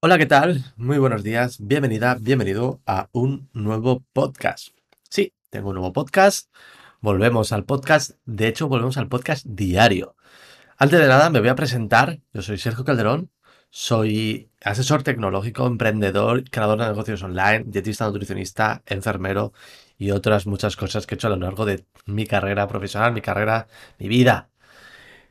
Hola, ¿qué tal? Muy buenos días, bienvenida, bienvenido a un nuevo podcast. Sí, tengo un nuevo podcast, volvemos al podcast, de hecho volvemos al podcast diario. Antes de nada me voy a presentar, yo soy Sergio Calderón, soy asesor tecnológico, emprendedor, creador de negocios online, dietista, nutricionista, enfermero y otras muchas cosas que he hecho a lo largo de mi carrera profesional, mi carrera, mi vida.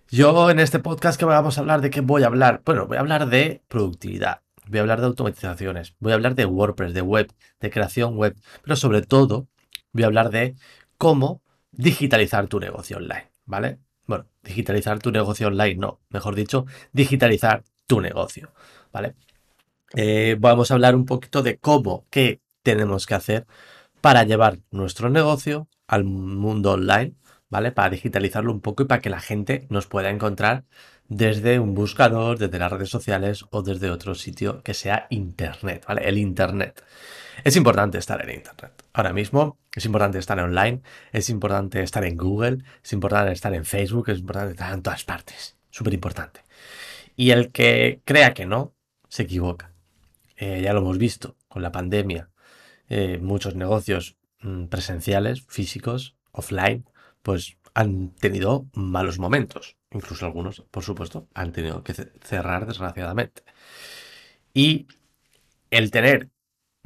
Yo en este podcast que vamos a hablar de qué voy a hablar, bueno, voy a hablar de productividad voy a hablar de automatizaciones, voy a hablar de WordPress, de web, de creación web, pero sobre todo voy a hablar de cómo digitalizar tu negocio online, ¿vale? Bueno, digitalizar tu negocio online, no, mejor dicho, digitalizar tu negocio, ¿vale? Eh, vamos a hablar un poquito de cómo, qué tenemos que hacer para llevar nuestro negocio al mundo online, ¿vale? Para digitalizarlo un poco y para que la gente nos pueda encontrar desde un buscador, desde las redes sociales o desde otro sitio que sea Internet, ¿vale? El Internet. Es importante estar en Internet. Ahora mismo es importante estar online, es importante estar en Google, es importante estar en Facebook, es importante estar en todas partes. Súper importante. Y el que crea que no, se equivoca. Eh, ya lo hemos visto con la pandemia. Eh, muchos negocios mm, presenciales, físicos, offline, pues han tenido malos momentos. Incluso algunos, por supuesto, han tenido que cerrar desgraciadamente. Y el tener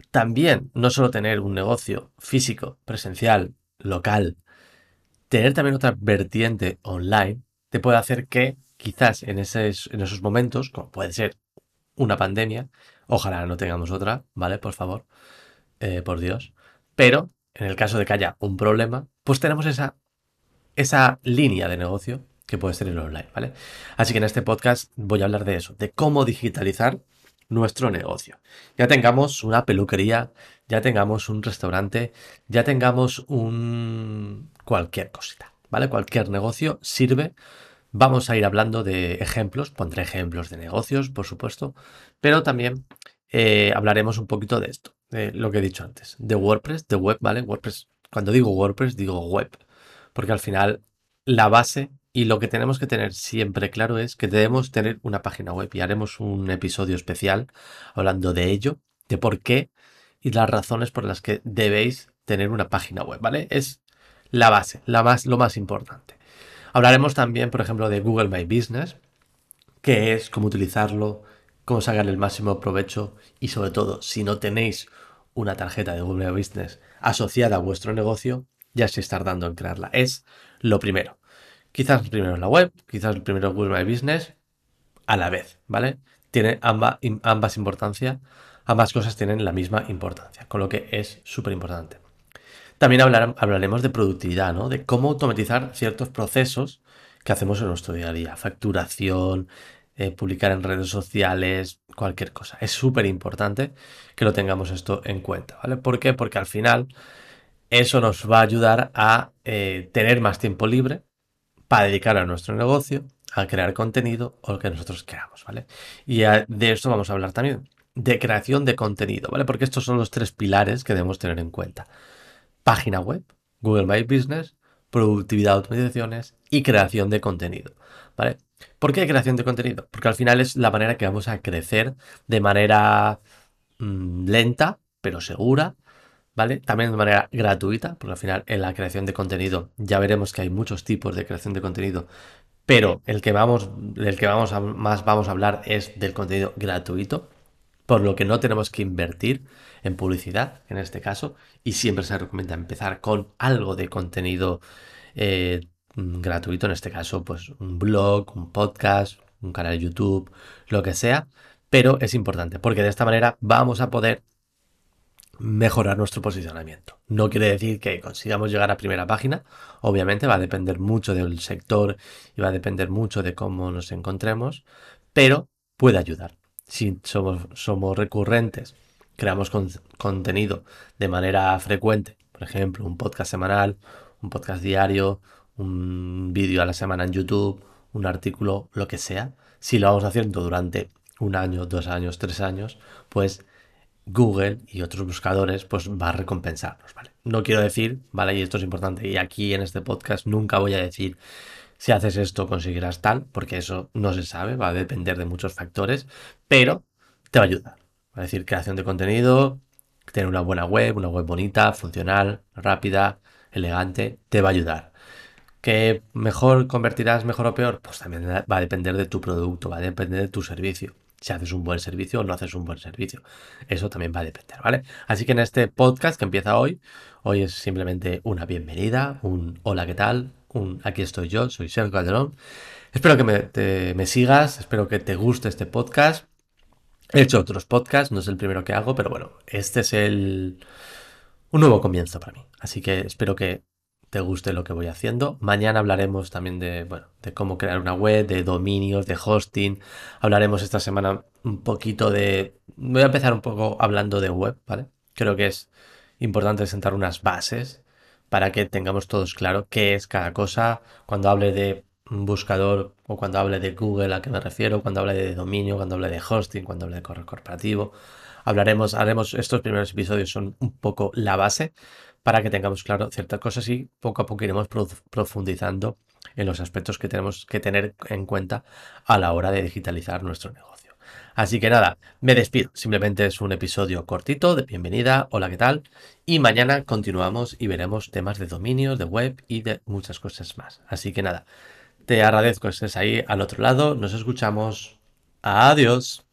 también, no solo tener un negocio físico, presencial, local, tener también otra vertiente online, te puede hacer que quizás en esos, en esos momentos, como puede ser una pandemia, ojalá no tengamos otra, ¿vale? Por favor, eh, por Dios. Pero en el caso de que haya un problema, pues tenemos esa, esa línea de negocio que puede ser el online, ¿vale? Así que en este podcast voy a hablar de eso, de cómo digitalizar nuestro negocio. Ya tengamos una peluquería, ya tengamos un restaurante, ya tengamos un cualquier cosita, ¿vale? Cualquier negocio sirve. Vamos a ir hablando de ejemplos, pondré ejemplos de negocios, por supuesto, pero también eh, hablaremos un poquito de esto, de lo que he dicho antes, de WordPress, de web, ¿vale? WordPress, cuando digo WordPress, digo web, porque al final la base y lo que tenemos que tener siempre claro es que debemos tener una página web y haremos un episodio especial hablando de ello, de por qué y las razones por las que debéis tener una página web, ¿vale? Es la base, la más, lo más importante. Hablaremos también, por ejemplo, de Google My Business, qué es, cómo utilizarlo, cómo sacarle el máximo provecho y sobre todo, si no tenéis una tarjeta de Google My Business asociada a vuestro negocio, ya se está tardando en crearla. Es lo primero. Quizás primero la web, quizás primero Google My Business, a la vez, ¿vale? Tiene ambas, importancia, ambas cosas tienen la misma importancia, con lo que es súper importante. También hablaremos de productividad, ¿no? De cómo automatizar ciertos procesos que hacemos en nuestro día a día. Facturación, eh, publicar en redes sociales, cualquier cosa. Es súper importante que lo tengamos esto en cuenta, ¿vale? ¿Por qué? Porque al final eso nos va a ayudar a eh, tener más tiempo libre para dedicar a nuestro negocio, a crear contenido o lo que nosotros queramos, ¿vale? Y de esto vamos a hablar también, de creación de contenido, ¿vale? Porque estos son los tres pilares que debemos tener en cuenta. Página web, Google My Business, productividad, automatizaciones y creación de contenido, ¿vale? ¿Por qué creación de contenido? Porque al final es la manera que vamos a crecer de manera mm, lenta, pero segura, ¿vale? También de manera gratuita, porque al final en la creación de contenido ya veremos que hay muchos tipos de creación de contenido, pero el que vamos, del que vamos a, más vamos a hablar es del contenido gratuito, por lo que no tenemos que invertir en publicidad, en este caso, y siempre se recomienda empezar con algo de contenido eh, gratuito, en este caso, pues un blog, un podcast, un canal de YouTube, lo que sea, pero es importante, porque de esta manera vamos a poder mejorar nuestro posicionamiento. No quiere decir que consigamos llegar a primera página, obviamente va a depender mucho del sector y va a depender mucho de cómo nos encontremos, pero puede ayudar. Si somos, recurrentes, creamos contenido de manera frecuente, por ejemplo, un podcast semanal, un podcast diario, un vídeo a la semana en YouTube, un artículo, lo que sea, si lo vamos haciendo durante un año, dos años, tres años, pues Google y otros buscadores pues va a recompensarnos, ¿vale? No quiero decir, ¿vale? Y esto es importante, y aquí en este podcast nunca voy a decir si haces esto conseguirás tal, porque eso no se sabe, va a depender de muchos factores, pero te va a ayudar. Va a decir creación de contenido, tener una buena web, una web bonita, funcional, rápida, elegante, te va a ayudar. ¿Que mejor convertirás mejor o peor? Pues también va a depender de tu producto, va a depender de tu servicio. Si haces un buen servicio o no haces un buen servicio. Eso también va a depender, ¿vale? Así que en este podcast que empieza hoy, hoy es simplemente una bienvenida, un hola, ¿qué tal? Un aquí estoy yo, soy Sergio Calderón. Espero que me, me sigas, espero que te guste este podcast. He hecho otros podcasts, no es el primero que hago, pero bueno, este es el un nuevo comienzo para mí. Así que espero que te guste lo que voy haciendo. Mañana hablaremos también de, bueno, de cómo crear una web, de dominios, de hosting. Hablaremos esta semana un poquito de... Voy a empezar un poco hablando de web, ¿vale? Creo que es importante sentar unas bases para que tengamos todos claro qué es cada cosa. Cuando hable de buscador o cuando hable de Google a qué me refiero, cuando hable de dominio, cuando hable de hosting, cuando hable de correo corporativo. Hablaremos, haremos, estos primeros episodios son un poco la base para que tengamos claro ciertas cosas y poco a poco iremos profundizando en los aspectos que tenemos que tener en cuenta a la hora de digitalizar nuestro negocio. Así que nada, me despido. Simplemente es un episodio cortito de bienvenida, hola, ¿qué tal? Y mañana continuamos y veremos temas de dominios, de web y de muchas cosas más. Así que nada, te agradezco que estés ahí al otro lado. Nos escuchamos. Adiós.